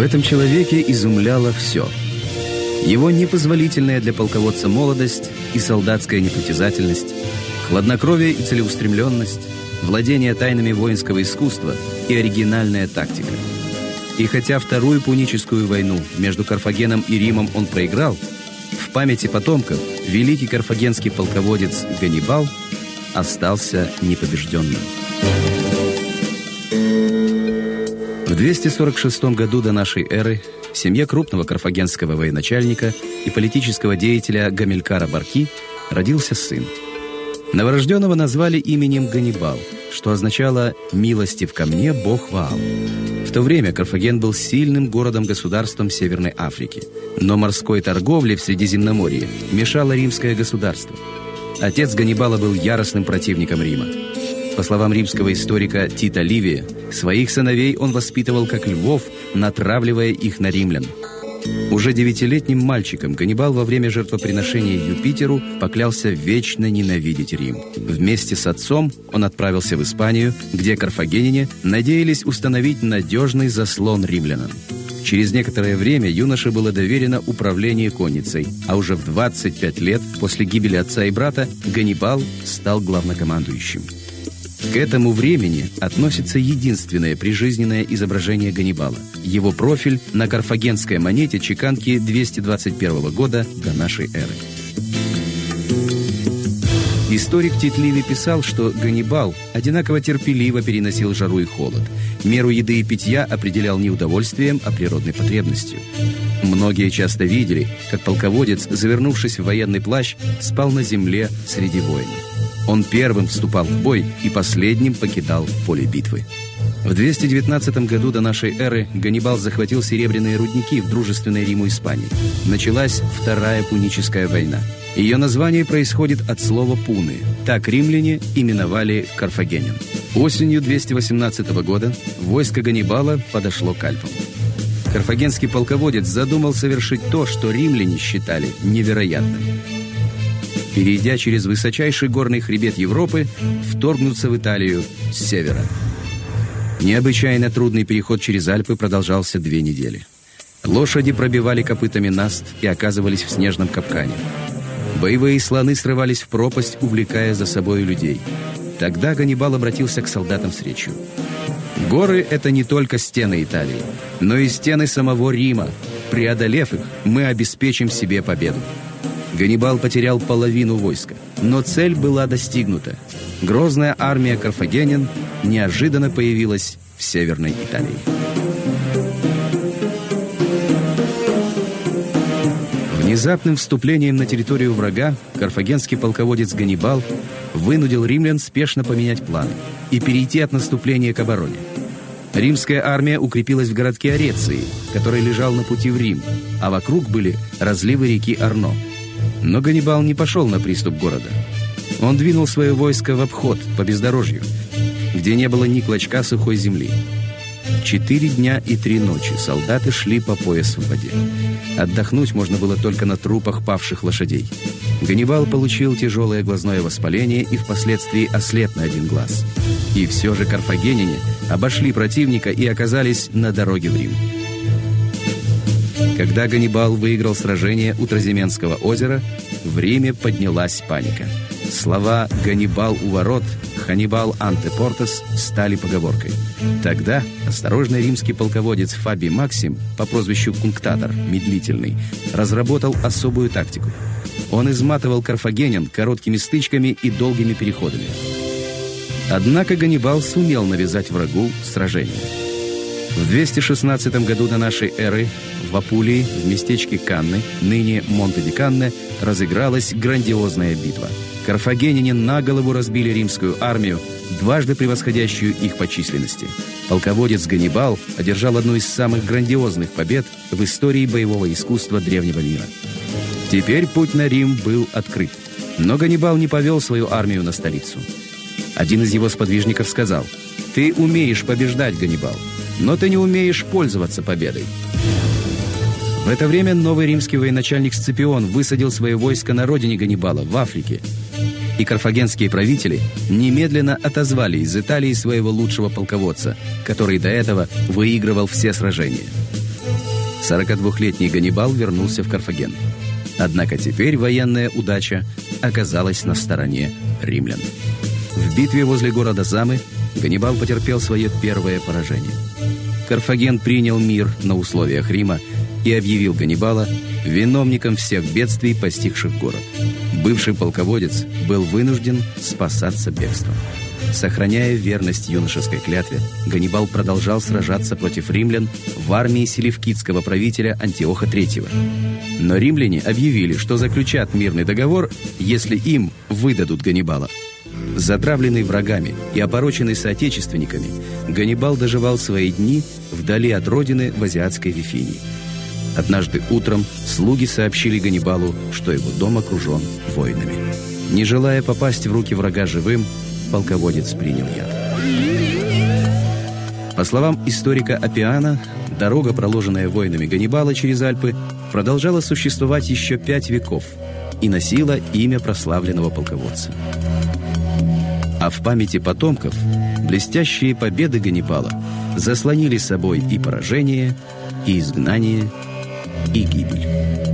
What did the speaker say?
этом человеке изумляло все. Его непозволительная для полководца молодость и солдатская непритязательность, хладнокровие и целеустремленность, владение тайнами воинского искусства и оригинальная тактика. И хотя Вторую Пуническую войну между Карфагеном и Римом он проиграл, в памяти потомков великий карфагенский полководец Ганнибал остался непобежденным. В 246 году до нашей эры в семье крупного карфагенского военачальника и политического деятеля Гамилькара Барки родился сын. Новорожденного назвали именем Ганнибал, что означало «милостив ко мне Бог Ваал». В то время Карфаген был сильным городом-государством Северной Африки, но морской торговле в Средиземноморье мешало римское государство. Отец Ганнибала был яростным противником Рима. По словам римского историка Тита Ливия, своих сыновей он воспитывал как львов, натравливая их на римлян. Уже девятилетним мальчиком Ганнибал во время жертвоприношения Юпитеру поклялся вечно ненавидеть Рим. Вместе с отцом он отправился в Испанию, где карфагенине надеялись установить надежный заслон римлянам. Через некоторое время юноше было доверено управление конницей, а уже в 25 лет после гибели отца и брата Ганнибал стал главнокомандующим. К этому времени относится единственное прижизненное изображение Ганнибала. Его профиль на карфагенской монете чеканки 221 года до нашей эры. Историк Тит Ливи писал, что Ганнибал одинаково терпеливо переносил жару и холод. Меру еды и питья определял не удовольствием, а природной потребностью. Многие часто видели, как полководец, завернувшись в военный плащ, спал на земле среди воинов. Он первым вступал в бой и последним покидал поле битвы. В 219 году до нашей эры Ганнибал захватил серебряные рудники в дружественной Риму Испании. Началась Вторая Пуническая война. Ее название происходит от слова «пуны». Так римляне именовали карфагенян. Осенью 218 года войско Ганнибала подошло к Альпам. Карфагенский полководец задумал совершить то, что римляне считали невероятным перейдя через высочайший горный хребет Европы, вторгнуться в Италию с севера. Необычайно трудный переход через Альпы продолжался две недели. Лошади пробивали копытами наст и оказывались в снежном капкане. Боевые слоны срывались в пропасть, увлекая за собой людей. Тогда Ганнибал обратился к солдатам с речью. «Горы — это не только стены Италии, но и стены самого Рима. Преодолев их, мы обеспечим себе победу». Ганнибал потерял половину войска, но цель была достигнута. Грозная армия карфагенян неожиданно появилась в Северной Италии. Внезапным вступлением на территорию врага карфагенский полководец Ганнибал вынудил римлян спешно поменять планы и перейти от наступления к обороне. Римская армия укрепилась в городке Ореции, который лежал на пути в Рим, а вокруг были разливы реки Арно – но Ганнибал не пошел на приступ города. Он двинул свое войско в обход по бездорожью, где не было ни клочка сухой земли. Четыре дня и три ночи солдаты шли по пояс в воде. Отдохнуть можно было только на трупах павших лошадей. Ганнибал получил тяжелое глазное воспаление и впоследствии ослеп на один глаз. И все же карфагенине обошли противника и оказались на дороге в Рим. Когда Ганнибал выиграл сражение у Тразименского озера, в Риме поднялась паника. Слова «Ганнибал у ворот», «Ханнибал антепортес» стали поговоркой. Тогда осторожный римский полководец Фабий Максим по прозвищу Кунктатор, медлительный, разработал особую тактику. Он изматывал карфагенян короткими стычками и долгими переходами. Однако Ганнибал сумел навязать врагу сражение. В 216 году до нашей эры в Апулии, в местечке Канны, ныне Монте-ди-Канне, разыгралась грандиозная битва. Карфагенине на голову разбили римскую армию, дважды превосходящую их по численности. Полководец Ганнибал одержал одну из самых грандиозных побед в истории боевого искусства древнего мира. Теперь путь на Рим был открыт. Но Ганнибал не повел свою армию на столицу. Один из его сподвижников сказал, «Ты умеешь побеждать, Ганнибал, но ты не умеешь пользоваться победой. В это время новый римский военачальник Сципион высадил свое войско на родине Ганнибала, в Африке. И карфагенские правители немедленно отозвали из Италии своего лучшего полководца, который до этого выигрывал все сражения. 42-летний Ганнибал вернулся в Карфаген. Однако теперь военная удача оказалась на стороне римлян. В битве возле города Замы Ганнибал потерпел свое первое поражение. Карфаген принял мир на условиях Рима и объявил Ганнибала виновником всех бедствий, постигших город. Бывший полководец был вынужден спасаться бегством. Сохраняя верность юношеской клятве, Ганнибал продолжал сражаться против римлян в армии селевкидского правителя Антиоха III. Но римляне объявили, что заключат мирный договор, если им выдадут Ганнибала. Затравленный врагами и опороченный соотечественниками, Ганнибал доживал свои дни вдали от родины в азиатской Вифинии. Однажды утром слуги сообщили Ганнибалу, что его дом окружен воинами. Не желая попасть в руки врага живым, полководец принял яд. По словам историка Апиана, дорога, проложенная воинами Ганнибала через Альпы, продолжала существовать еще пять веков и носила имя прославленного полководца. В памяти потомков блестящие победы Ганнибала заслонили собой и поражение, и изгнание, и гибель.